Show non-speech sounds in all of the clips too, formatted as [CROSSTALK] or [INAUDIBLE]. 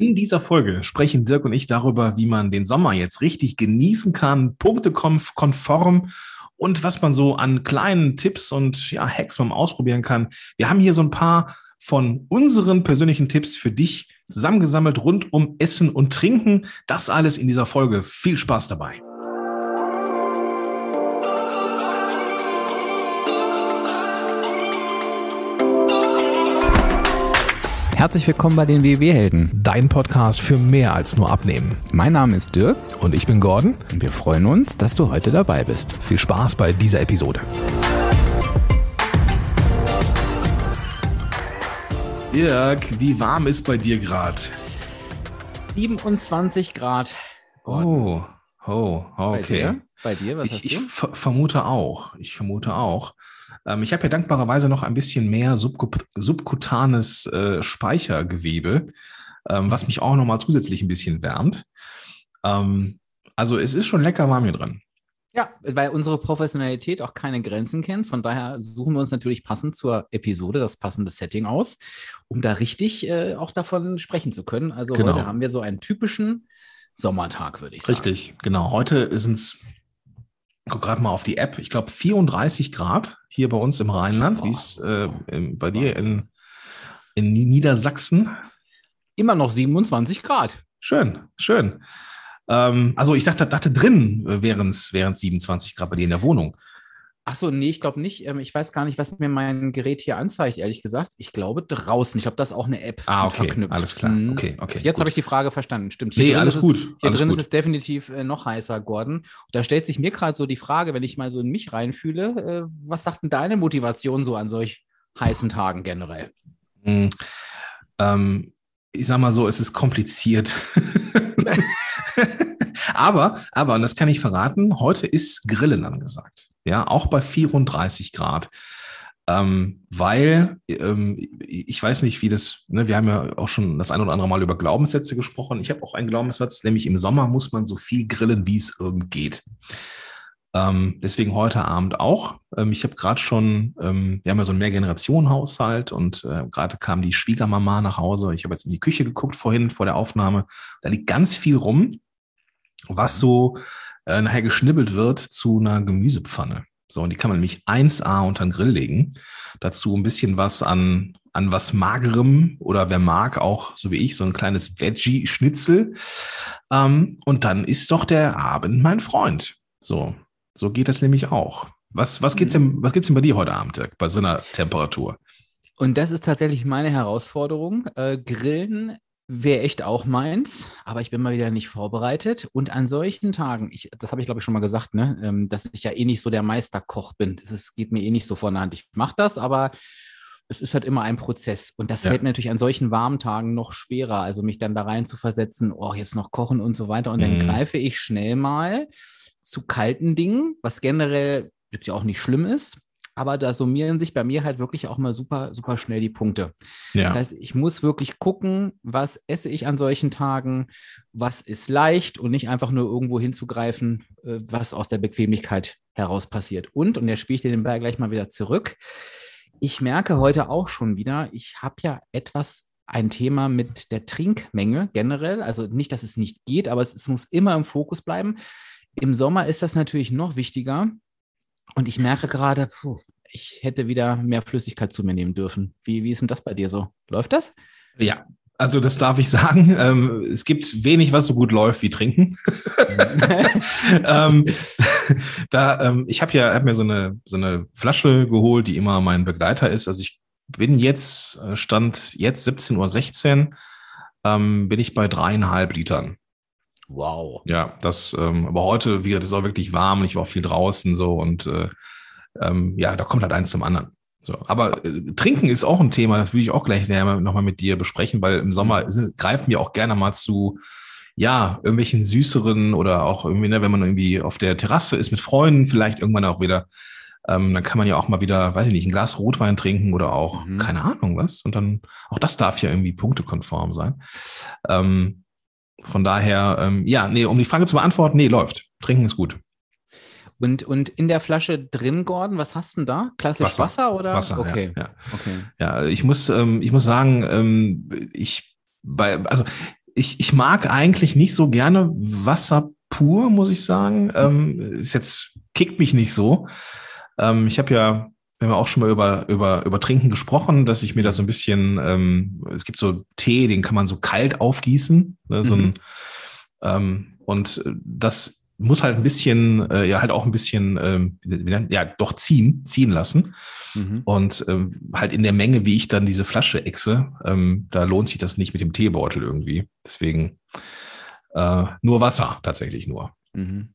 In dieser Folge sprechen Dirk und ich darüber, wie man den Sommer jetzt richtig genießen kann, punktekonform und was man so an kleinen Tipps und ja, Hacks beim Ausprobieren kann. Wir haben hier so ein paar von unseren persönlichen Tipps für dich zusammengesammelt rund um Essen und Trinken. Das alles in dieser Folge. Viel Spaß dabei. Herzlich willkommen bei den WW-Helden. Dein Podcast für mehr als nur Abnehmen. Mein Name ist Dirk und ich bin Gordon. Und wir freuen uns, dass du heute dabei bist. Viel Spaß bei dieser Episode. Dirk, wie warm ist bei dir gerade? 27 Grad. Oh, oh, okay. Bei dir? Bei dir? Was ich, hast du? Ich vermute auch. Ich vermute auch. Ähm, ich habe ja dankbarerweise noch ein bisschen mehr subkut subkutanes äh, Speichergewebe, ähm, was mich auch nochmal zusätzlich ein bisschen wärmt. Ähm, also es ist schon lecker warm hier drin. Ja, weil unsere Professionalität auch keine Grenzen kennt. Von daher suchen wir uns natürlich passend zur Episode das passende Setting aus, um da richtig äh, auch davon sprechen zu können. Also genau. heute haben wir so einen typischen Sommertag, würde ich sagen. Richtig, genau. Heute sind es guck gerade mal auf die App, ich glaube 34 Grad hier bei uns im Rheinland. Wie ist äh, bei dir in, in Niedersachsen? Immer noch 27 Grad. Schön, schön. Ähm, also ich dachte, dachte drin wären es 27 Grad bei dir in der Wohnung. Ach so, nee, ich glaube nicht. Ähm, ich weiß gar nicht, was mir mein Gerät hier anzeigt, ehrlich gesagt. Ich glaube draußen. Ich glaube, das ist auch eine App. Ah, okay. Verknüpft. Alles klar. Mhm. Okay, okay. Jetzt habe ich die Frage verstanden. Stimmt. Hier nee, alles gut. Es, hier alles drin gut. ist es definitiv äh, noch heißer, Gordon. Und da stellt sich mir gerade so die Frage, wenn ich mal so in mich reinfühle, äh, was sagt denn deine Motivation so an solch heißen Tagen generell? Mhm. Ähm, ich sag mal so, es ist kompliziert. [LAUGHS] aber, aber, und das kann ich verraten, heute ist Grillen angesagt ja, auch bei 34 Grad. Ähm, weil ähm, ich weiß nicht, wie das, ne, wir haben ja auch schon das ein oder andere Mal über Glaubenssätze gesprochen. Ich habe auch einen Glaubenssatz, nämlich im Sommer muss man so viel grillen, wie es irgend geht. Ähm, deswegen heute Abend auch. Ähm, ich habe gerade schon, ähm, wir haben ja so einen Mehrgenerationenhaushalt und äh, gerade kam die Schwiegermama nach Hause. Ich habe jetzt in die Küche geguckt vorhin vor der Aufnahme. Da liegt ganz viel rum, was so äh, nachher geschnibbelt wird zu einer Gemüsepfanne. So, und die kann man nämlich 1A unter den Grill legen. Dazu ein bisschen was an, an was Magerem oder wer mag auch, so wie ich, so ein kleines Veggie-Schnitzel. Ähm, und dann ist doch der Abend mein Freund. So, so geht das nämlich auch. Was, was geht's denn, was geht's denn bei dir heute Abend, Dirk, bei so einer Temperatur? Und das ist tatsächlich meine Herausforderung. Äh, Grillen Wäre echt auch meins, aber ich bin mal wieder nicht vorbereitet. Und an solchen Tagen, ich, das habe ich glaube ich schon mal gesagt, ne, ähm, dass ich ja eh nicht so der Meisterkoch bin. Es geht mir eh nicht so von der Hand. Ich mache das, aber es ist halt immer ein Prozess. Und das ja. fällt mir natürlich an solchen warmen Tagen noch schwerer. Also mich dann da rein zu versetzen, oh, jetzt noch kochen und so weiter. Und mhm. dann greife ich schnell mal zu kalten Dingen, was generell jetzt ja auch nicht schlimm ist aber da summieren sich bei mir halt wirklich auch mal super, super schnell die Punkte. Ja. Das heißt, ich muss wirklich gucken, was esse ich an solchen Tagen, was ist leicht und nicht einfach nur irgendwo hinzugreifen, äh, was aus der Bequemlichkeit heraus passiert. Und, und jetzt spiele ich den Ball gleich mal wieder zurück. Ich merke heute auch schon wieder, ich habe ja etwas ein Thema mit der Trinkmenge generell. Also nicht, dass es nicht geht, aber es, es muss immer im Fokus bleiben. Im Sommer ist das natürlich noch wichtiger, und ich merke gerade, puh, ich hätte wieder mehr Flüssigkeit zu mir nehmen dürfen. Wie, wie ist denn das bei dir so? Läuft das? Ja, also das darf ich [LAUGHS] sagen. Ähm, es gibt wenig, was so gut läuft wie Trinken. [LAUGHS] ähm, [LAUGHS] da, ähm, ich habe ja hab mir so eine, so eine Flasche geholt, die immer mein Begleiter ist. Also ich bin jetzt, äh, stand jetzt 17.16 Uhr, ähm, bin ich bei dreieinhalb Litern. Wow. Ja, das, ähm, aber heute wird es auch wirklich warm und ich war auch viel draußen so und äh, ähm, ja, da kommt halt eins zum anderen. So, aber äh, Trinken ist auch ein Thema, das will ich auch gleich nochmal mit dir besprechen, weil im Sommer mhm. sind, greifen wir auch gerne mal zu, ja, irgendwelchen süßeren oder auch irgendwie, ne, wenn man irgendwie auf der Terrasse ist mit Freunden, vielleicht irgendwann auch wieder, ähm, dann kann man ja auch mal wieder, weiß ich nicht, ein Glas Rotwein trinken oder auch, mhm. keine Ahnung was. Und dann, auch das darf ja irgendwie punktekonform sein. Ähm, von daher, ähm, ja, nee, um die Frage zu beantworten, nee, läuft. Trinken ist gut. Und, und in der Flasche drin, Gordon, was hast du denn da? Klassisch Wasser, Wasser oder? Wasser, okay. Ja, ja. okay. ja ich muss, ähm, ich muss sagen, ähm, ich bei, also ich, ich mag eigentlich nicht so gerne Wasser pur, muss ich sagen. Ähm, ist jetzt kickt mich nicht so. Ähm, ich habe ja, wir haben auch schon mal über, über, über Trinken gesprochen, dass ich mir da so ein bisschen, ähm, es gibt so Tee, den kann man so kalt aufgießen. Ne, so mhm. ein, ähm, und das muss halt ein bisschen, äh, ja, halt auch ein bisschen, ähm, ja, doch ziehen, ziehen lassen. Mhm. Und ähm, halt in der Menge, wie ich dann diese Flasche exe, ähm, da lohnt sich das nicht mit dem Teebeutel irgendwie. Deswegen äh, nur Wasser, tatsächlich nur. Mhm.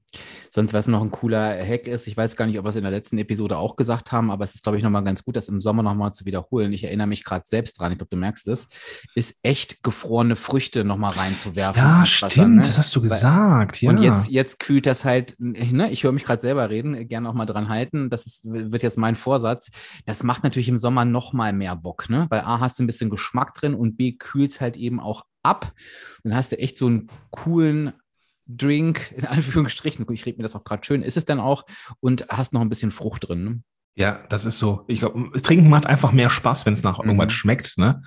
Sonst, was noch ein cooler Hack ist, ich weiß gar nicht, ob wir es in der letzten Episode auch gesagt haben, aber es ist, glaube ich, nochmal ganz gut, das im Sommer nochmal zu wiederholen. Ich erinnere mich gerade selbst dran, ich glaube, du merkst es, ist echt gefrorene Früchte nochmal reinzuwerfen. Ja, stimmt, Wasser, ne? das hast du gesagt. Ja. Und jetzt, jetzt kühlt das halt, ne? ich höre mich gerade selber reden, gerne auch mal dran halten. Das ist, wird jetzt mein Vorsatz. Das macht natürlich im Sommer nochmal mehr Bock, ne? weil A, hast du ein bisschen Geschmack drin und B, kühlt es halt eben auch ab. Dann hast du echt so einen coolen Drink, in [LAUGHS] Anführungsstrichen, ich rede mir das auch gerade schön, ist es denn auch und hast noch ein bisschen Frucht drin. Ne? Ja, das ist so. Ich glaube, Trinken macht einfach mehr Spaß, wenn es nach mhm. irgendwas schmeckt. Ne?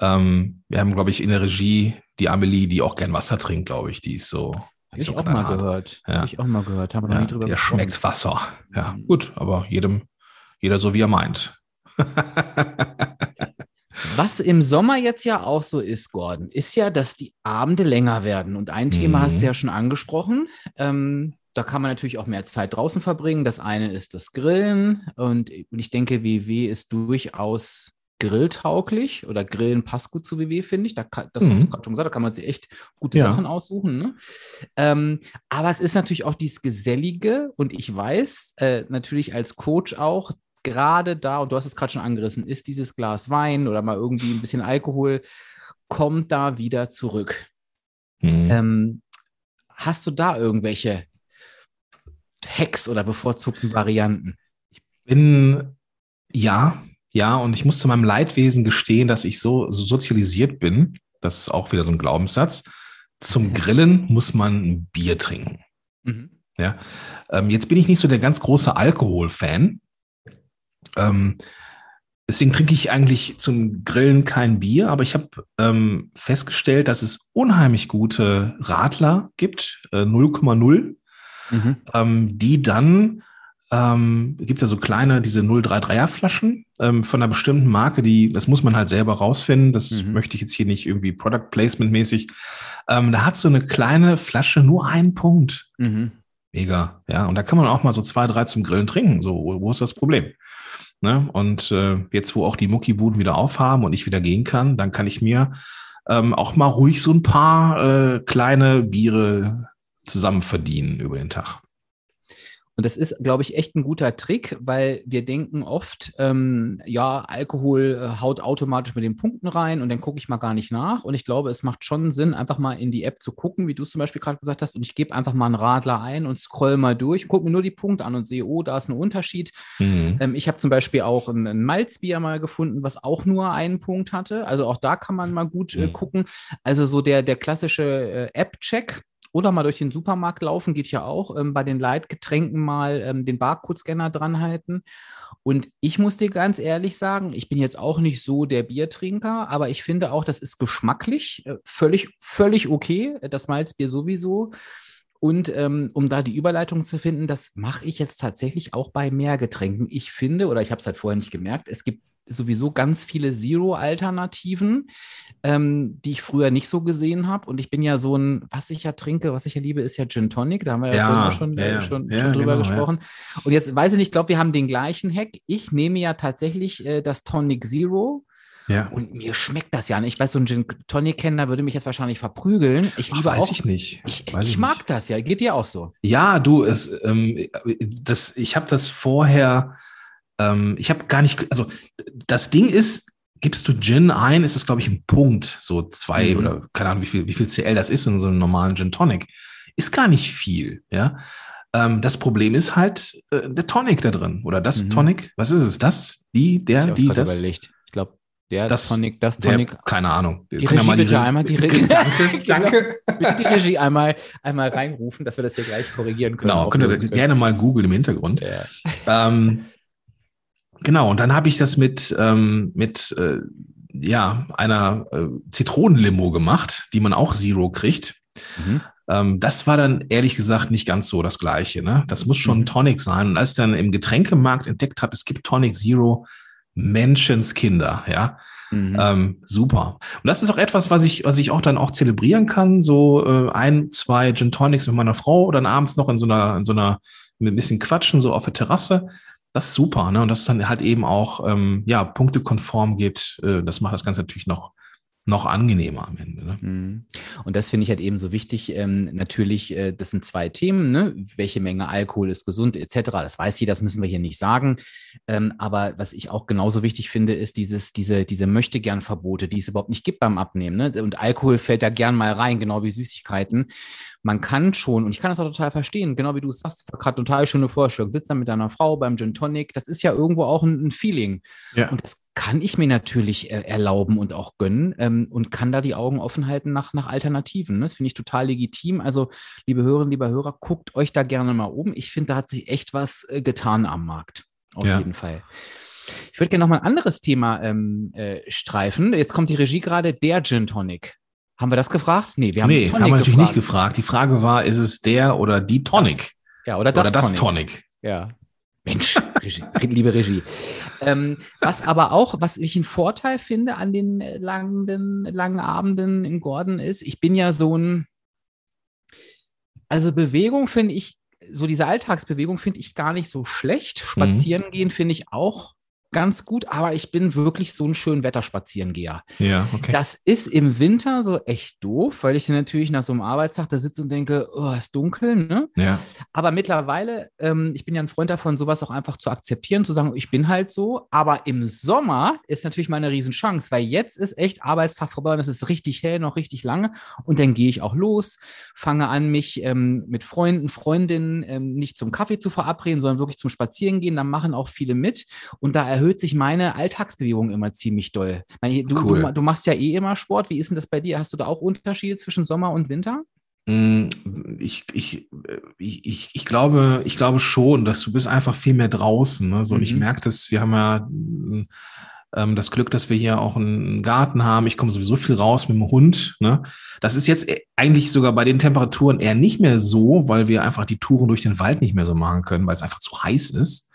Ähm, wir haben, glaube ich, in der Regie die Amelie, die auch gern Wasser trinkt, glaube ich. Die ist so. Habe ich auch mal gehört. Ja. Habe ich auch mal gehört. Haben wir ja, nie drüber der gesprochen. schmeckt Wasser. Ja, mhm. gut, aber jedem, jeder so, wie er meint. [LAUGHS] Was im Sommer jetzt ja auch so ist, Gordon, ist ja, dass die Abende länger werden. Und ein Thema hast du mhm. ja schon angesprochen. Ähm, da kann man natürlich auch mehr Zeit draußen verbringen. Das eine ist das Grillen. Und ich denke, WW ist durchaus grilltauglich oder Grillen passt gut zu WW, finde ich. Da kann, das mhm. hast du mhm. gerade schon gesagt, da kann man sich echt gute ja. Sachen aussuchen. Ne? Ähm, aber es ist natürlich auch dieses Gesellige und ich weiß äh, natürlich als Coach auch, gerade da, und du hast es gerade schon angerissen, ist dieses Glas Wein oder mal irgendwie ein bisschen Alkohol, kommt da wieder zurück. Mhm. Ähm, hast du da irgendwelche Hacks oder bevorzugten Varianten? Ich bin, ja, ja, und ich muss zu meinem Leidwesen gestehen, dass ich so, so sozialisiert bin, das ist auch wieder so ein Glaubenssatz, zum Grillen muss man ein Bier trinken. Mhm. Ja, ähm, jetzt bin ich nicht so der ganz große Alkohol-Fan. Ähm, deswegen trinke ich eigentlich zum Grillen kein Bier, aber ich habe ähm, festgestellt, dass es unheimlich gute Radler gibt, äh, 0,0, mhm. ähm, die dann ähm, gibt ja so kleine, diese 033er Flaschen ähm, von einer bestimmten Marke, die, das muss man halt selber rausfinden. Das mhm. möchte ich jetzt hier nicht irgendwie Product Placement mäßig. Ähm, da hat so eine kleine Flasche nur einen Punkt. Mhm. Mega, ja. Und da kann man auch mal so zwei, drei zum Grillen trinken. So, wo ist das Problem? Ne? Und äh, jetzt, wo auch die Muckibuden wieder aufhaben und ich wieder gehen kann, dann kann ich mir ähm, auch mal ruhig so ein paar äh, kleine Biere zusammen verdienen über den Tag. Und das ist, glaube ich, echt ein guter Trick, weil wir denken oft, ähm, ja, Alkohol äh, haut automatisch mit den Punkten rein und dann gucke ich mal gar nicht nach. Und ich glaube, es macht schon Sinn, einfach mal in die App zu gucken, wie du es zum Beispiel gerade gesagt hast. Und ich gebe einfach mal einen Radler ein und scroll mal durch, gucke mir nur die Punkte an und sehe, oh, da ist ein Unterschied. Mhm. Ähm, ich habe zum Beispiel auch ein, ein Malzbier mal gefunden, was auch nur einen Punkt hatte. Also auch da kann man mal gut äh, mhm. gucken. Also so der, der klassische äh, App-Check, oder mal durch den Supermarkt laufen, geht ja auch. Ähm, bei den Leitgetränken mal ähm, den Barcode-Scanner dranhalten. Und ich muss dir ganz ehrlich sagen, ich bin jetzt auch nicht so der Biertrinker, aber ich finde auch, das ist geschmacklich äh, völlig, völlig okay. Das Malzbier sowieso. Und ähm, um da die Überleitung zu finden, das mache ich jetzt tatsächlich auch bei Mehrgetränken. Ich finde, oder ich habe es halt vorher nicht gemerkt, es gibt sowieso ganz viele Zero-Alternativen, ähm, die ich früher nicht so gesehen habe. Und ich bin ja so ein, was ich ja trinke, was ich ja liebe, ist ja Gin Tonic. Da haben wir ja, ja schon, ja, äh, schon, ja, schon drüber genau, gesprochen. Und jetzt weiß ich nicht, ich glaube, wir haben den gleichen Hack. Ich nehme ja tatsächlich äh, das Tonic Zero. Ja. Und mir schmeckt das ja nicht. Ich weiß, so ein Gin Tonic-Kenner würde mich jetzt wahrscheinlich verprügeln. Ich liebe Ach, weiß auch, ich nicht. Ich, ich, ich mag nicht. das ja. Geht dir auch so? Ja, du, es, ähm, das, ich habe das vorher ähm, ich habe gar nicht, also das Ding ist, gibst du Gin ein, ist das, glaube ich, ein Punkt, so zwei mhm. oder keine Ahnung, wie viel, wie viel CL das ist in so einem normalen Gin Tonic. Ist gar nicht viel, ja. Ähm, das Problem ist halt äh, der Tonic da drin oder das mhm. Tonic. Was ist es? Das, die, der, die, das? Überlegt. Ich glaube, der das, Tonic, das Tonic. Der, keine Ahnung. Wir die Regie ja mal die bitte einmal die [LAUGHS] Regie. danke, danke. bitte die Regie einmal, einmal reinrufen, dass wir das hier gleich korrigieren können. Genau, könnt ihr gerne mal googeln im Hintergrund. Ja. Ähm, Genau, und dann habe ich das mit, ähm, mit äh, ja, einer äh, Zitronenlimo gemacht, die man auch Zero kriegt. Mhm. Ähm, das war dann ehrlich gesagt nicht ganz so das Gleiche. Ne? Das muss schon mhm. Tonic sein. Und als ich dann im Getränkemarkt entdeckt habe, es gibt Tonic Zero, Menschenskinder, ja. Mhm. Ähm, super. Und das ist auch etwas, was ich, was ich auch dann auch zelebrieren kann. So äh, ein, zwei Gin Tonics mit meiner Frau oder dann abends noch in so einer, in so einer, mit ein bisschen Quatschen, so auf der Terrasse. Das ist super, ne? Und das dann halt eben auch ähm, ja, punktekonform geht. Äh, das macht das Ganze natürlich noch noch angenehmer am Ende. Ne? Mhm. Und das finde ich halt eben so wichtig. Ähm, natürlich, äh, das sind zwei Themen, ne? welche Menge Alkohol ist gesund etc. Das weiß jeder, das müssen wir hier nicht sagen. Ähm, aber was ich auch genauso wichtig finde, ist dieses, diese, diese Möchtegern-Verbote, die es überhaupt nicht gibt beim Abnehmen. Ne? Und Alkohol fällt da gern mal rein, genau wie Süßigkeiten. Man kann schon, und ich kann das auch total verstehen, genau wie du es sagst, gerade total schöne Vorstellung. Sitzt dann mit deiner Frau beim Gin Tonic, das ist ja irgendwo auch ein, ein Feeling. Ja. Und das kann ich mir natürlich äh, erlauben und auch gönnen ähm, und kann da die Augen offen halten nach, nach Alternativen. Ne? Das finde ich total legitim. Also, liebe Hörerinnen, lieber Hörer, guckt euch da gerne mal um. Ich finde, da hat sich echt was äh, getan am Markt. Auf ja. jeden Fall. Ich würde gerne noch mal ein anderes Thema ähm, äh, streifen. Jetzt kommt die Regie gerade, der Gin Tonic. Haben wir das gefragt? Nee, wir haben, nee, haben wir natürlich gefragt. nicht gefragt. Die Frage war, ist es der oder die Tonic? Ja, oder das, oder das Tonic. Tonic. Ja, Mensch, Regie, [LAUGHS] liebe Regie. Ähm, was aber auch, was ich einen Vorteil finde an den langen, langen Abenden in Gordon ist, ich bin ja so ein, also Bewegung finde ich, so diese Alltagsbewegung finde ich gar nicht so schlecht. Spazieren mhm. gehen finde ich auch ganz gut, aber ich bin wirklich so ein schön Wetterspazierengeher. Ja, okay. Das ist im Winter so echt doof, weil ich natürlich nach so einem Arbeitstag da sitze und denke, oh, ist dunkel, ne? Ja. Aber mittlerweile, ähm, ich bin ja ein Freund davon, sowas auch einfach zu akzeptieren, zu sagen, ich bin halt so. Aber im Sommer ist natürlich mal eine Riesenchance, weil jetzt ist echt Arbeitstag vorbei und es ist richtig hell, noch richtig lange. Und dann gehe ich auch los, fange an, mich ähm, mit Freunden, Freundinnen ähm, nicht zum Kaffee zu verabreden, sondern wirklich zum Spazierengehen. Da machen auch viele mit. Und da erhöht sich meine Alltagsbewegung immer ziemlich doll. Du, cool. du, du, machst ja eh immer Sport. Wie ist denn das bei dir? Hast du da auch Unterschiede zwischen Sommer und Winter? Mm, ich, ich, ich, ich, glaube, ich glaube schon, dass du bist einfach viel mehr draußen. Ne? So, mhm. Und ich mhm. merke das, wir haben ja ähm, das Glück, dass wir hier auch einen Garten haben. Ich komme sowieso viel raus mit dem Hund. Ne? Das ist jetzt eigentlich sogar bei den Temperaturen eher nicht mehr so, weil wir einfach die Touren durch den Wald nicht mehr so machen können, weil es einfach zu heiß ist.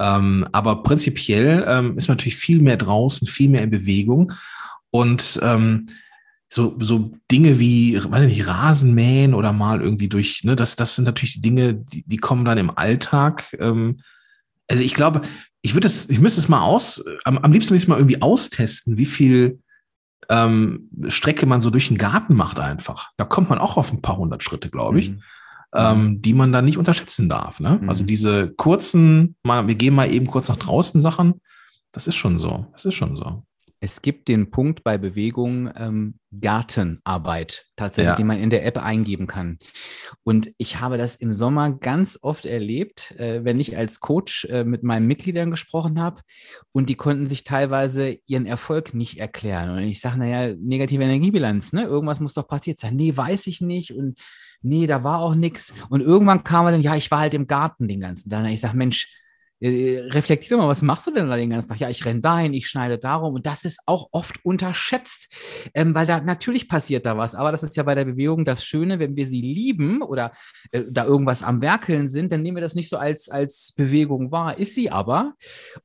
Ähm, aber prinzipiell ähm, ist man natürlich viel mehr draußen, viel mehr in Bewegung. Und ähm, so, so Dinge wie, weiß ich nicht, Rasenmähen oder mal irgendwie durch, ne, das, das sind natürlich die Dinge, die, die kommen dann im Alltag. Ähm, also ich glaube, ich würde es, ich müsste es mal aus, am, am liebsten müsste ich mal irgendwie austesten, wie viel ähm, Strecke man so durch den Garten macht einfach. Da kommt man auch auf ein paar hundert Schritte, glaube ich. Mhm ähm, mhm. die man dann nicht unterschätzen darf. Ne? Also mhm. Also diese kurzen, mal, wir gehen mal eben kurz nach draußen Sachen, das ist schon so. Das ist schon so. Es gibt den Punkt bei Bewegung ähm, Gartenarbeit tatsächlich, ja. die man in der App eingeben kann. Und ich habe das im Sommer ganz oft erlebt, äh, wenn ich als Coach äh, mit meinen Mitgliedern gesprochen habe und die konnten sich teilweise ihren Erfolg nicht erklären. Und ich sage, naja, negative Energiebilanz, ne? Irgendwas muss doch passiert sein. Nee, weiß ich nicht. Und nee, da war auch nichts. Und irgendwann kam er dann, ja, ich war halt im Garten den ganzen Tag. Ich sage, Mensch, äh, reflektier mal, was machst du denn da den ganzen Tag? Ja, ich renne dahin, ich schneide darum und das ist auch oft unterschätzt, ähm, weil da natürlich passiert da was, aber das ist ja bei der Bewegung das Schöne, wenn wir sie lieben oder äh, da irgendwas am Werkeln sind, dann nehmen wir das nicht so als, als Bewegung wahr, ist sie aber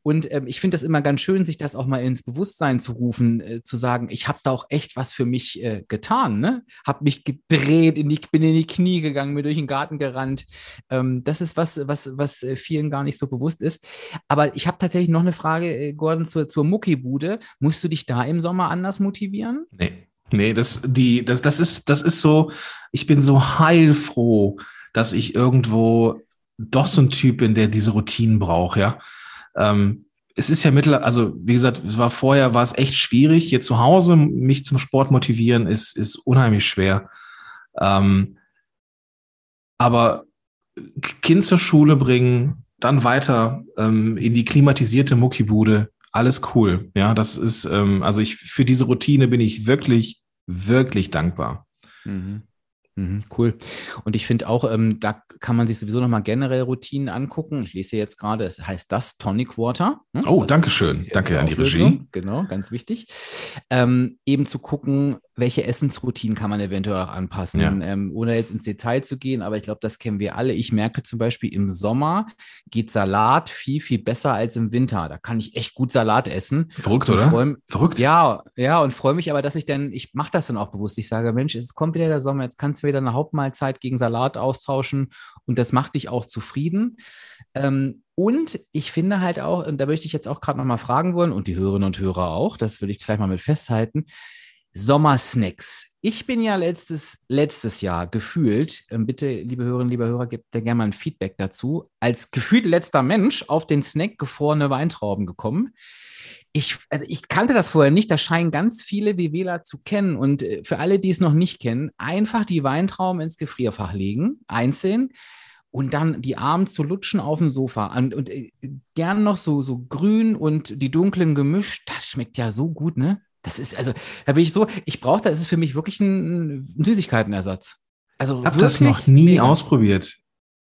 und ähm, ich finde das immer ganz schön, sich das auch mal ins Bewusstsein zu rufen, äh, zu sagen, ich habe da auch echt was für mich äh, getan, ne? Habe mich gedreht, in die, bin in die Knie gegangen, mir durch den Garten gerannt. Ähm, das ist was, was, was äh, vielen gar nicht so bewusst ist ist. Aber ich habe tatsächlich noch eine Frage, äh, Gordon, zur, zur Muckibude. Musst du dich da im Sommer anders motivieren? Nee. Nee, das, die, das, das, ist, das ist so, ich bin so heilfroh, dass ich irgendwo doch so ein Typ bin, der diese Routinen braucht, ja. Ähm, es ist ja mittlerweile, also wie gesagt, es war vorher, war es echt schwierig. Hier zu Hause mich zum Sport motivieren, ist, ist unheimlich schwer. Ähm, aber Kind zur Schule bringen, dann weiter ähm, in die klimatisierte Muckibude. Alles cool. Ja, das ist, ähm, also ich, für diese Routine bin ich wirklich, wirklich dankbar. Mhm. Mhm, cool. Und ich finde auch, ähm, da kann man sich sowieso nochmal generell Routinen angucken. Ich lese jetzt gerade, es heißt das Tonic Water. Hm? Oh, danke schön. Danke an die Regie. Genau, ganz wichtig. Ähm, eben zu gucken, welche Essensroutinen kann man eventuell auch anpassen, ja. ähm, ohne jetzt ins Detail zu gehen. Aber ich glaube, das kennen wir alle. Ich merke zum Beispiel, im Sommer geht Salat viel, viel besser als im Winter. Da kann ich echt gut Salat essen. Verrückt, oder? Freu, Verrückt. Ja, ja, und freue mich aber, dass ich dann, ich mache das dann auch bewusst. Ich sage, Mensch, es kommt wieder der Sommer, jetzt kannst du wieder eine Hauptmahlzeit gegen Salat austauschen und das macht dich auch zufrieden. Ähm, und ich finde halt auch, und da möchte ich jetzt auch gerade nochmal fragen wollen, und die Hörerinnen und Hörer auch, das will ich gleich mal mit festhalten. Sommersnacks. Ich bin ja letztes, letztes Jahr gefühlt, äh, bitte, liebe Hörerinnen, liebe Hörer, gebt da gerne mal ein Feedback dazu, als gefühlt letzter Mensch auf den Snack gefrorene Weintrauben gekommen ich, also ich kannte das vorher nicht, da scheinen ganz viele WWler zu kennen. Und äh, für alle, die es noch nicht kennen, einfach die Weintrauben ins Gefrierfach legen, einzeln und dann die Arme zu lutschen auf dem Sofa. Und, und äh, gern noch so, so grün und die dunklen gemischt, das schmeckt ja so gut, ne? Das ist, also, da bin ich so, ich brauche das, ist für mich wirklich ein, ein Süßigkeitenersatz. Also ich habe das noch nie mega. ausprobiert.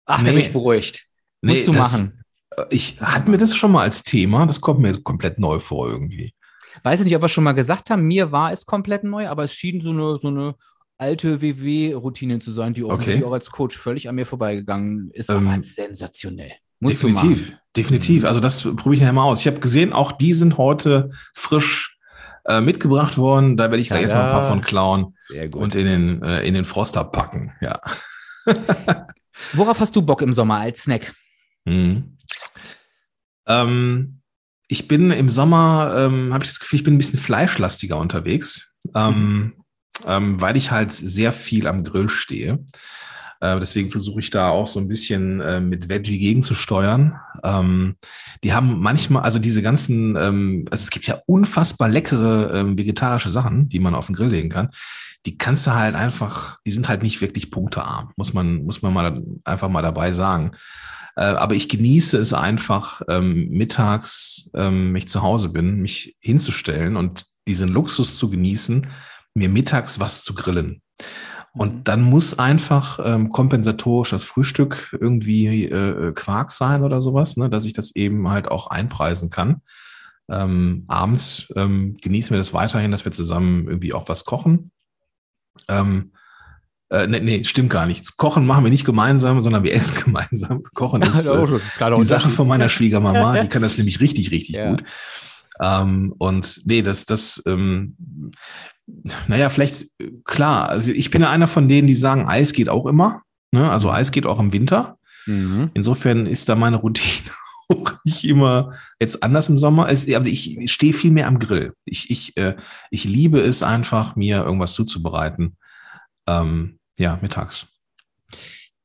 Ach, nee. da bin ich beruhigt. Musst nee, du machen. Ich hatten wir das schon mal als Thema. Das kommt mir komplett neu vor irgendwie. Weiß ich nicht, ob wir schon mal gesagt haben. Mir war es komplett neu, aber es schien so eine, so eine alte WW-Routine zu sein, die okay. auch als Coach völlig an mir vorbeigegangen ist. Ähm, aber sensationell. Musst definitiv, definitiv. Also das probiere ich nachher mal aus. Ich habe gesehen, auch die sind heute frisch äh, mitgebracht worden. Da werde ich gleich ja, erstmal ein paar von klauen und in den, äh, in den Froster packen. Ja. [LAUGHS] Worauf hast du Bock im Sommer als Snack? Mhm. Ähm, ich bin im Sommer, ähm, habe ich das Gefühl, ich bin ein bisschen fleischlastiger unterwegs, ähm, mhm. ähm, weil ich halt sehr viel am Grill stehe. Äh, deswegen versuche ich da auch so ein bisschen äh, mit Veggie gegenzusteuern. Ähm, die haben manchmal, also diese ganzen, ähm, also es gibt ja unfassbar leckere ähm, vegetarische Sachen, die man auf den Grill legen kann. Die kannst du halt einfach, die sind halt nicht wirklich punktearm, muss man, muss man mal einfach mal dabei sagen. Äh, aber ich genieße es einfach, ähm, mittags, ähm, ich zu Hause bin, mich hinzustellen und diesen Luxus zu genießen, mir mittags was zu grillen. Und mhm. dann muss einfach ähm, kompensatorisch das Frühstück irgendwie äh, Quark sein oder sowas, ne, dass ich das eben halt auch einpreisen kann. Ähm, abends ähm, genießen wir das weiterhin, dass wir zusammen irgendwie auch was kochen. Ähm, äh, nee, nee, stimmt gar nicht. Kochen machen wir nicht gemeinsam, sondern wir [LAUGHS] essen gemeinsam. Kochen ist äh, die Sache von meiner Schwiegermama. Die [LAUGHS] kann das nämlich richtig, richtig ja. gut. Ähm, und nee, das, das, ähm, naja, vielleicht, klar, also ich bin ja einer von denen, die sagen, Eis geht auch immer. Ne? Also Eis geht auch im Winter. Mhm. Insofern ist da meine Routine [LAUGHS] auch nicht immer jetzt anders im Sommer. Es, also ich stehe viel mehr am Grill. Ich, ich, äh, ich liebe es einfach, mir irgendwas zuzubereiten. Ähm, ja, mittags.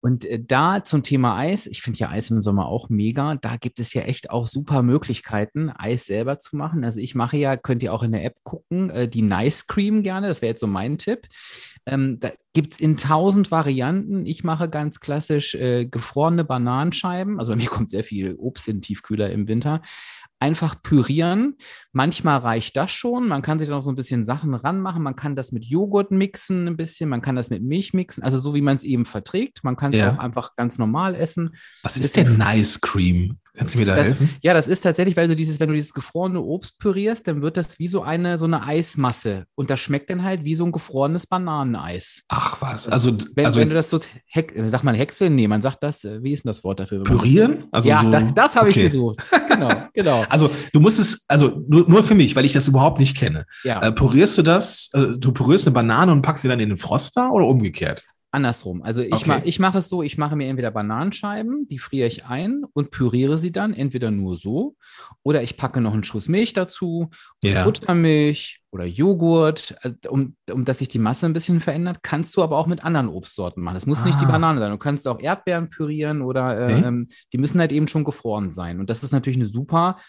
Und äh, da zum Thema Eis, ich finde ja Eis im Sommer auch mega. Da gibt es ja echt auch super Möglichkeiten, Eis selber zu machen. Also ich mache ja, könnt ihr auch in der App gucken, äh, die Nice Cream gerne. Das wäre jetzt so mein Tipp. Ähm, da gibt es in tausend Varianten. Ich mache ganz klassisch äh, gefrorene Bananenscheiben. Also bei mir kommt sehr viel Obst in den Tiefkühler im Winter einfach pürieren. Manchmal reicht das schon. Man kann sich da noch so ein bisschen Sachen ranmachen. Man kann das mit Joghurt mixen ein bisschen. Man kann das mit Milch mixen. Also so wie man es eben verträgt. Man kann es ja. auch einfach ganz normal essen. Was ist denn Nice Cream? Kannst du mir da das, helfen? Ja, das ist tatsächlich, weil du dieses, wenn du dieses gefrorene Obst pürierst, dann wird das wie so eine, so eine Eismasse. Und das schmeckt dann halt wie so ein gefrorenes Bananeneis. Ach was. Also, also wenn, also wenn du das so, heck, sagt man Häckseln? Nee, man sagt das, äh, wie ist denn das Wort dafür? Pürieren? Also ja, so, das, das habe okay. ich gesucht. genau, [LAUGHS] genau. Also du musst es, also nur, nur, für mich, weil ich das überhaupt nicht kenne. Ja. Äh, pürierst du das, äh, du pürierst eine Banane und packst sie dann in den Froster oder umgekehrt? Andersrum. Also ich, okay. ma, ich mache es so, ich mache mir entweder Bananenscheiben, die friere ich ein und püriere sie dann, entweder nur so, oder ich packe noch einen Schuss Milch dazu, yeah. Buttermilch oder Joghurt, also um, um dass sich die Masse ein bisschen verändert. Kannst du aber auch mit anderen Obstsorten machen. Es muss ah. nicht die ah. Banane sein. Du kannst auch Erdbeeren pürieren oder äh, okay. die müssen halt eben schon gefroren sein. Und das ist natürlich eine super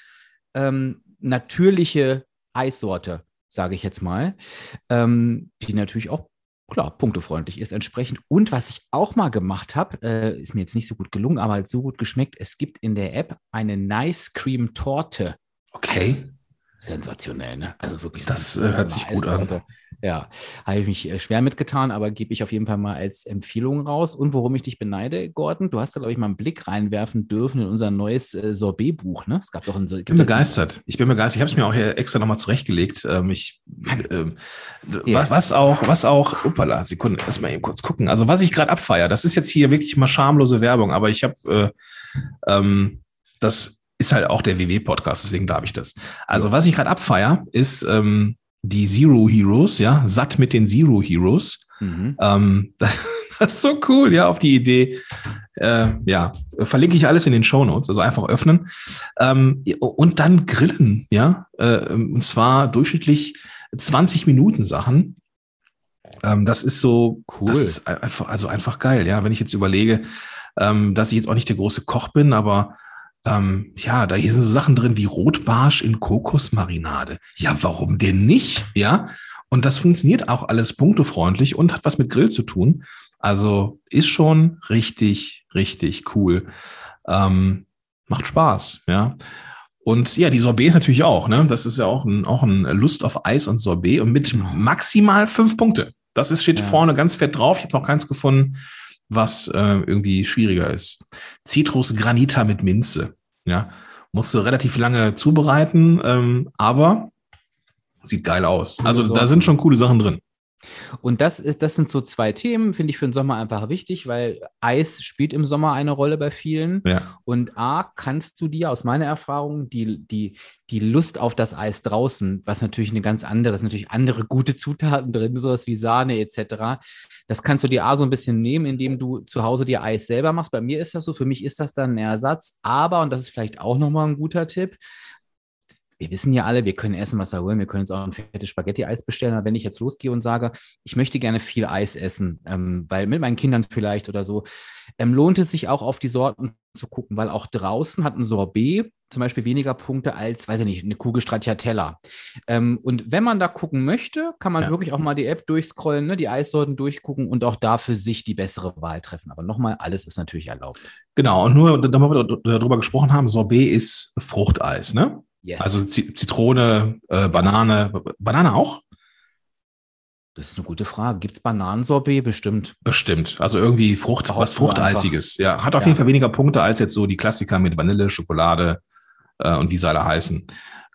ähm, natürliche Eissorte, sage ich jetzt mal, ähm, die natürlich auch klar, punktefreundlich ist entsprechend. Und was ich auch mal gemacht habe, äh, ist mir jetzt nicht so gut gelungen, aber halt so gut geschmeckt. Es gibt in der App eine Nice Cream Torte. Okay. sensationell, ne? Also wirklich. Das äh, hört sich gut an. Ja, habe ich mich äh, schwer mitgetan, aber gebe ich auf jeden Fall mal als Empfehlung raus. Und worum ich dich beneide, Gordon, du hast da, glaube ich, mal einen Blick reinwerfen dürfen in unser neues äh, Sorbet-Buch, ne? Es gab doch ein Ich bin begeistert. Ich bin begeistert. Ich habe es mir auch hier extra nochmal zurechtgelegt. Ähm, ich, ähm, ja. was auch, was auch, uppala, Sekunde, lass mal eben kurz gucken. Also, was ich gerade abfeiere, das ist jetzt hier wirklich mal schamlose Werbung, aber ich habe äh, ähm, das ist halt auch der WW-Podcast, deswegen darf ich das. Also, was ich gerade abfeier, ist ähm, die Zero Heroes, ja, satt mit den Zero Heroes. Mhm. Ähm, [LAUGHS] das ist so cool, ja, auf die Idee. Äh, ja, verlinke ich alles in den Show Notes, also einfach öffnen. Ähm, und dann grillen, ja, äh, und zwar durchschnittlich 20 Minuten Sachen. Ähm, das ist so cool. Das ist einfach, also einfach geil, ja, wenn ich jetzt überlege, ähm, dass ich jetzt auch nicht der große Koch bin, aber ähm, ja, da hier sind so Sachen drin wie Rotbarsch in Kokosmarinade. Ja, warum denn nicht? Ja, und das funktioniert auch alles punktefreundlich und hat was mit Grill zu tun. Also ist schon richtig, richtig cool. Ähm, macht Spaß, ja. Und ja, die Sorbets natürlich auch, ne? Das ist ja auch ein, auch ein Lust auf Eis und Sorbet und mit maximal fünf Punkte. Das ist, steht ja. vorne ganz fett drauf. Ich habe noch keins gefunden, was äh, irgendwie schwieriger ist. Citrus Granita mit Minze. Ja, musst du relativ lange zubereiten, ähm, aber sieht geil aus. Also da sind schon coole Sachen drin. Und das ist, das sind so zwei Themen, finde ich für den Sommer einfach wichtig, weil Eis spielt im Sommer eine Rolle bei vielen. Ja. Und A, kannst du dir aus meiner Erfahrung die, die, die Lust auf das Eis draußen, was natürlich eine ganz andere, ist natürlich andere gute Zutaten drin, sowas wie Sahne etc. Das kannst du dir A so ein bisschen nehmen, indem du zu Hause dir Eis selber machst. Bei mir ist das so, für mich ist das dann ein Ersatz. Aber, und das ist vielleicht auch nochmal ein guter Tipp, wir wissen ja alle, wir können essen, was wir wollen. Wir können uns auch ein fettes Spaghetti-Eis bestellen. Aber wenn ich jetzt losgehe und sage, ich möchte gerne viel Eis essen, ähm, weil mit meinen Kindern vielleicht oder so, ähm, lohnt es sich auch auf die Sorten zu gucken, weil auch draußen hat ein Sorbet zum Beispiel weniger Punkte als, weiß ich nicht, eine Kugel Stracciatella. Ähm, und wenn man da gucken möchte, kann man ja. wirklich auch mal die App durchscrollen, ne, die Eissorten durchgucken und auch da für sich die bessere Wahl treffen. Aber nochmal, alles ist natürlich erlaubt. Genau, und nur, da wir darüber gesprochen haben, Sorbet ist Fruchteis, ne? Yes. Also Zitrone, äh, Banane. Banane auch? Das ist eine gute Frage. Gibt es Bananensorbet? Bestimmt. Bestimmt. Also irgendwie Frucht, was Fruchteisiges. Ja, hat auf ja. jeden Fall weniger Punkte als jetzt so die Klassiker mit Vanille, Schokolade äh, und wie sie alle heißen.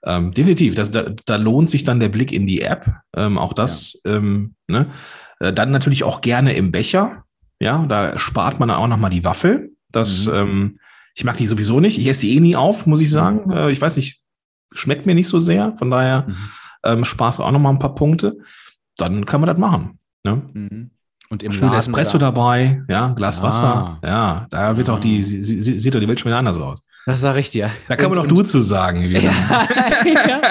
Ähm, definitiv. Das, da, da, lohnt sich dann der Blick in die App. Ähm, auch das. Ja. Ähm, ne? Äh, dann natürlich auch gerne im Becher. Ja, da spart man auch nochmal die Waffel. Das, mhm. ähm, ich mag die sowieso nicht. Ich esse die eh nie auf, muss ich sagen. Mhm. Äh, ich weiß nicht, schmeckt mir nicht so sehr. Von daher mhm. ähm, Spaß auch noch mal ein paar Punkte. Dann kann man das machen. Ne? Mhm. Und im Schön Espresso da. dabei, ja, Glas ah. Wasser. Ja, da wird ah. auch die, sie, sie, sieht doch die Welt schon wieder anders aus. Das sag ich dir. Da kann und, man doch du zu sagen. Ja, [LAUGHS] ja.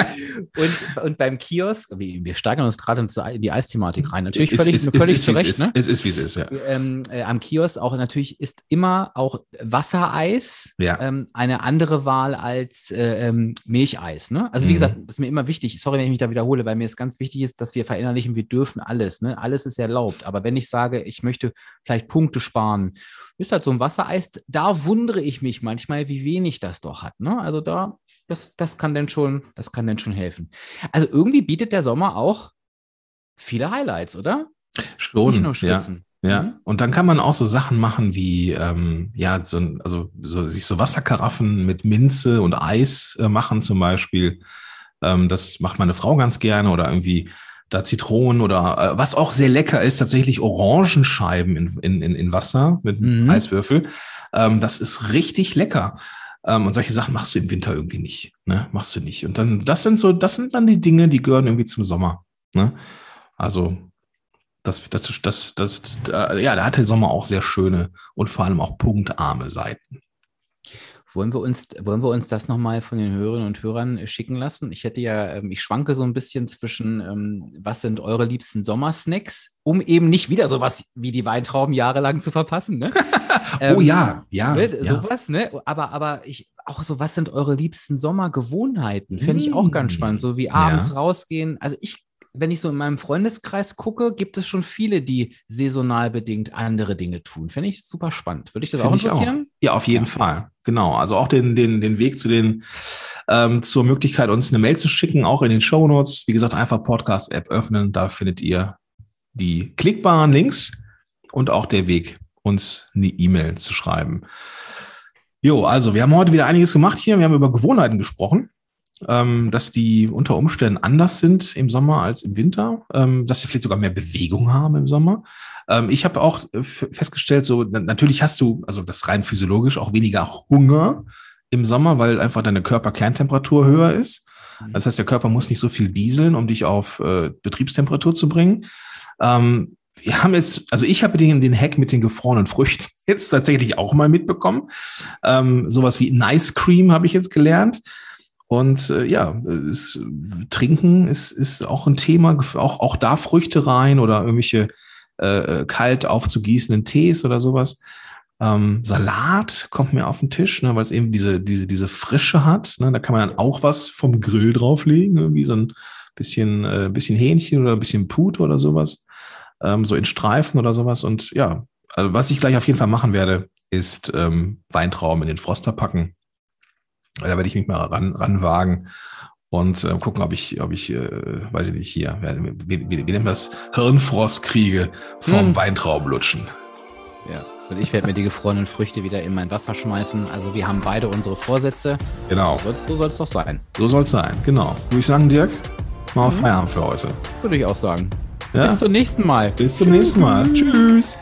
Und, und beim Kiosk, wir steigern uns gerade in die Eisthematik rein. Natürlich völlig, ist, völlig ist, zu Recht. Ne? Es ist, wie es ist, ja. Ähm, äh, am Kiosk auch natürlich ist immer auch Wassereis ja. ähm, eine andere Wahl als äh, ähm, Milcheis. Ne? Also wie mhm. gesagt, ist mir immer wichtig, sorry, wenn ich mich da wiederhole, weil mir es ganz wichtig ist, dass wir verinnerlichen, wir dürfen alles. Ne? Alles ist erlaubt. Aber wenn ich sage, ich möchte vielleicht Punkte sparen, ist halt so ein Wassereis, da wundere ich mich manchmal, wie wenig das doch hat. Ne? Also da, das, das kann denn schon, das kann denn schon helfen. Also irgendwie bietet der Sommer auch viele Highlights, oder? Schon. Nicht nur Schwitzen. Ja. Ja, mhm. und dann kann man auch so Sachen machen wie, ähm, ja, so, also so, sich so Wasserkaraffen mit Minze und Eis äh, machen zum Beispiel. Ähm, das macht meine Frau ganz gerne oder irgendwie da Zitronen oder äh, was auch sehr lecker ist, tatsächlich Orangenscheiben in, in, in, in Wasser mit mhm. Eiswürfel. Ähm, das ist richtig lecker. Ähm, und solche Sachen machst du im Winter irgendwie nicht. Ne? Machst du nicht. Und dann, das sind so, das sind dann die Dinge, die gehören irgendwie zum Sommer. Ne? Also, das, das, das, das, ja, da hat der Sommer auch sehr schöne und vor allem auch punktarme Seiten. Wollen wir uns, wollen wir uns das nochmal von den Hörerinnen und Hörern schicken lassen? Ich hätte ja, ähm, ich schwanke so ein bisschen zwischen, ähm, was sind eure liebsten Sommersnacks, um eben nicht wieder sowas wie die Weintrauben jahrelang zu verpassen. Ne? [LAUGHS] oh ja, ja. Ne? Sowas, ja. ne? Aber, aber ich, auch so, was sind eure liebsten Sommergewohnheiten? Fände ich auch ganz spannend. So wie abends ja. rausgehen. Also ich wenn ich so in meinem Freundeskreis gucke, gibt es schon viele, die saisonal bedingt andere Dinge tun. Finde ich super spannend. Würde ich das Find auch interessieren? Ja, auf jeden Ja. Fall. Genau. Also auch den, den, den Weg zu den, ähm, zur Möglichkeit, uns eine Mail zu schicken, auch in den Show Notes. Wie gesagt, einfach Podcast-App öffnen. Da findet ihr die klickbaren Links und auch der Weg, uns eine E-Mail zu schreiben. Jo, also wir haben heute wieder einiges gemacht hier. Wir haben über Gewohnheiten gesprochen, ähm, dass die unter Umständen anders sind im Sommer als im Winter, ähm, dass wir vielleicht sogar mehr Bewegung haben im Sommer. Ähm, ich habe auch äh, festgestellt, so na- natürlich hast du, also das rein physiologisch, auch weniger Hunger im Sommer, weil einfach deine Körperkerntemperatur höher ist. Das heißt, der Körper muss nicht so viel dieseln, um dich auf äh, Betriebstemperatur zu bringen. Ähm, wir haben jetzt, also ich habe den, den Hack mit den gefrorenen Früchten [LAUGHS] jetzt tatsächlich auch mal mitbekommen. Ähm, sowas wie Nice Cream habe ich jetzt gelernt. Und äh, ja, es, Trinken ist, ist auch ein Thema, auch, auch da Früchte rein oder irgendwelche äh, kalt aufzugießenden Tees oder sowas. Ähm, Salat kommt mir auf den Tisch, ne, weil es eben diese, diese, diese Frische hat. Ne, da kann man dann auch was vom Grill drauflegen, irgendwie so ein bisschen, äh, bisschen Hähnchen oder ein bisschen Pute oder sowas. Ähm, so in Streifen oder sowas. Und ja, also was ich gleich auf jeden Fall machen werde, ist ähm, Weintrauben in den Froster packen. Da werde ich mich mal ran, ranwagen und äh, gucken, ob ich, ob ich, äh, weiß ich nicht, hier, wie, wie, wie nennt man das, Hirnfrost kriege vom Hm. Weintraubenlutschen. Ja. Und ich werde mir die gefrorenen Früchte wieder in mein Wasser schmeißen. Also wir haben beide unsere Vorsätze. Genau, So soll- So soll es doch sein. so soll es sein. Genau. Würde ich sagen, Dirk, mal auf Feierabend für heute. Würde ich auch sagen. Ja? Bis zum nächsten Mal. Bis zum nächsten Mal. Tschüss.